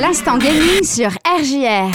L'instant gaming sur RJR.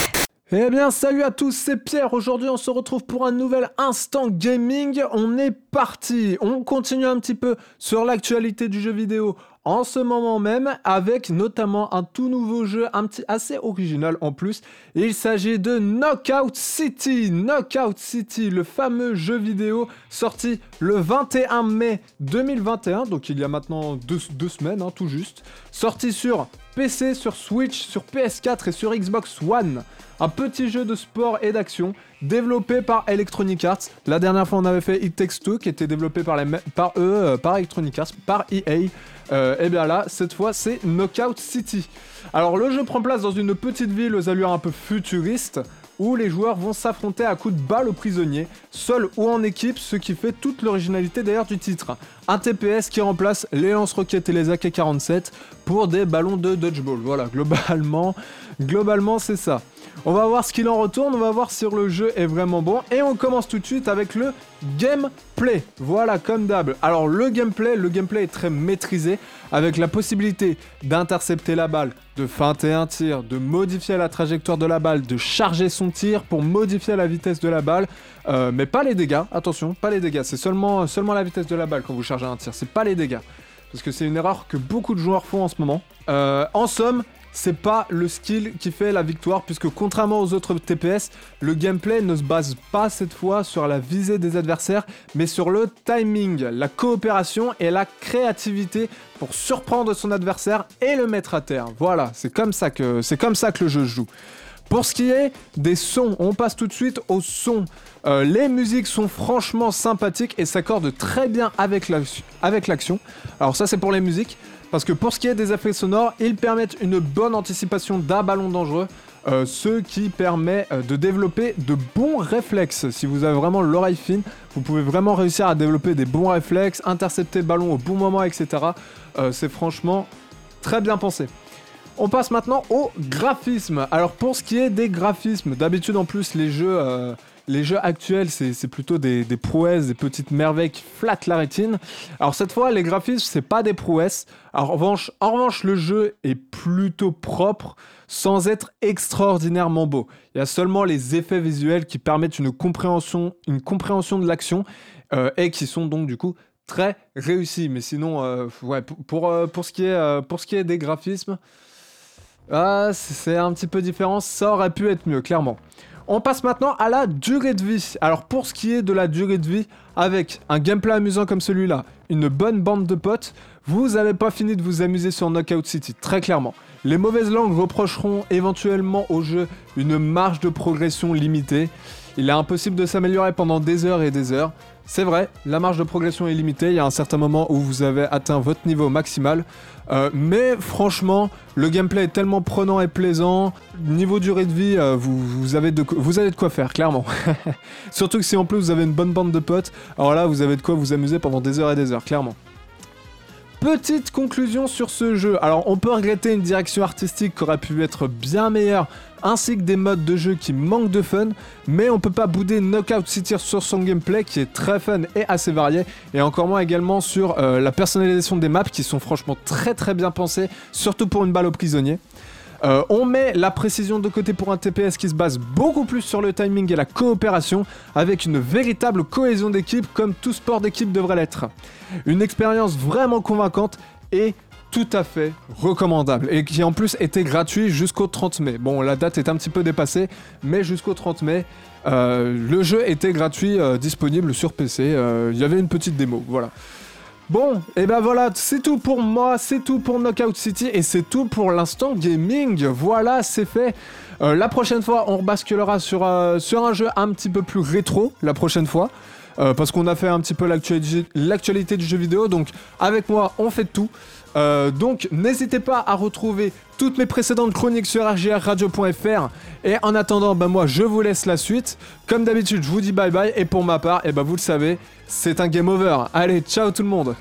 Eh bien, salut à tous, c'est Pierre. Aujourd'hui, on se retrouve pour un nouvel instant gaming. On est parti. On continue un petit peu sur l'actualité du jeu vidéo en ce moment même avec notamment un tout nouveau jeu un petit assez original en plus. Il s'agit de Knockout City. Knockout City, le fameux jeu vidéo sorti le 21 mai 2021, donc il y a maintenant deux, semaines hein, tout juste, sorti sur PC, sur Switch, sur PS4 et sur Xbox One. Un petit jeu de sport et d'action développé par Electronic Arts. La dernière fois, on avait fait It Takes Two qui était développé par, eux, euh, par Electronic Arts, par EA. Euh, et bien là, cette fois, c'est Knockout City. Alors, le jeu prend place dans une petite ville aux allures un peu futuristes où les joueurs vont s'affronter à coups de balles aux prisonniers, seuls ou en équipe, ce qui fait toute l'originalité d'ailleurs du titre. Un TPS qui remplace les lance-roquettes et les AK-47 pour des ballons de dodgeball. Voilà, globalement, globalement c'est ça. On va voir ce qu'il en retourne, on va voir si le jeu est vraiment bon. Et on commence tout de suite avec le gameplay. Voilà, comme d'hab. Alors le gameplay, le gameplay est très maîtrisé avec la possibilité d'intercepter la balle, de feinter un tir, de modifier la trajectoire de la balle, de charger son tir pour modifier la vitesse de la balle. Euh, mais pas les dégâts, attention, pas les dégâts. C'est seulement, la vitesse de la balle quand vous chargez un tir. C'est pas les dégâts. Parce que c'est une erreur que beaucoup de joueurs font en ce moment. Euh, en somme, c'est pas le skill qui fait la victoire, puisque contrairement aux autres TPS, le gameplay ne se base pas cette fois sur la visée des adversaires, mais sur le timing, la coopération et la créativité pour surprendre son adversaire et le mettre à terre. Voilà, c'est comme ça que c'est comme ça que le jeu joue. Pour ce qui est des sons, on passe tout de suite au son. Euh, les musiques sont franchement sympathiques et s'accordent très bien avec l'action. Alors ça c'est pour les musiques. Parce que pour ce qui est des effets sonores, ils permettent une bonne anticipation d'un ballon dangereux. Euh, ce qui permet euh, de développer de bons réflexes. Si vous avez vraiment l'oreille fine, vous pouvez vraiment réussir à développer des bons réflexes, intercepter le ballon au bon moment, etc. C'est franchement très bien pensé. On passe maintenant au graphisme. Alors pour ce qui est des graphismes, d'habitude en plus les jeux jeux actuels, c'est plutôt des, prouesses, des petites merveilles qui flattent la rétine. Alors cette fois, les graphismes, c'est pas des prouesses. en revanche, le jeu est plutôt propre, sans être extraordinairement beau. Il y a seulement les effets visuels qui permettent une compréhension, de l'action euh, et qui sont donc du coup très réussis. Mais sinon, euh, euh, pour ce qui est des graphismes, ah, c'est un petit peu différent. Ça aurait pu être mieux, clairement. On passe maintenant à la durée de vie. Alors pour ce qui est de la durée de vie, avec un gameplay amusant comme celui-là, une bonne bande de potes, vous n'avez pas fini de vous amuser sur Knockout City, très clairement. Les mauvaises langues reprocheront éventuellement au jeu une marge de progression limitée. Il est impossible de s'améliorer pendant des heures et des heures. C'est vrai, la marge de progression est limitée, il y a un certain moment où vous avez atteint votre niveau maximal, euh, mais franchement, le gameplay est tellement prenant et plaisant, niveau durée de vie, euh, vous, avez de, vous avez de quoi faire, clairement. Surtout que si en plus vous avez une bonne bande de potes, alors là vous avez de quoi vous amuser pendant des heures et des heures, clairement. Petite conclusion sur ce jeu. Alors, on peut regretter une direction artistique qui aurait pu être bien meilleure, ainsi que des modes de jeu qui manquent de fun, mais on peut pas bouder Knockout City sur son gameplay qui est très fun et assez varié, et encore moins également sur euh, la personnalisation des maps qui sont franchement très très bien pensées, surtout pour une balle au prisonnier. Euh, on met la précision de côté pour un TPS qui se base beaucoup plus sur le timing et la coopération, avec une véritable cohésion d'équipe comme tout sport d'équipe devrait l'être. Une expérience vraiment convaincante et tout à fait recommandable et qui en plus était gratuit jusqu'au 30 mai. Bon, la date est un petit peu dépassée, mais jusqu'au 30 mai, euh, le jeu était gratuit, euh, disponible sur PC. Il y avait une petite démo, voilà. Bon, et ben voilà, c'est tout pour moi, c'est tout pour Knockout City et c'est tout pour l'instant gaming. Voilà, c'est fait. Euh, la prochaine fois, on rebasculera sur, euh, sur un jeu un petit peu plus rétro, la prochaine fois. Euh, parce qu'on a fait un petit peu l'actualité du jeu vidéo, donc avec moi, on fait tout. donc n'hésitez pas à retrouver toutes mes précédentes chroniques sur rgrradio.fr. Et en attendant, ben moi je vous laisse la suite. Comme d'habitude, je vous dis bye bye. Et pour ma part, et eh ben vous le savez, c'est un game over. Allez, ciao tout le monde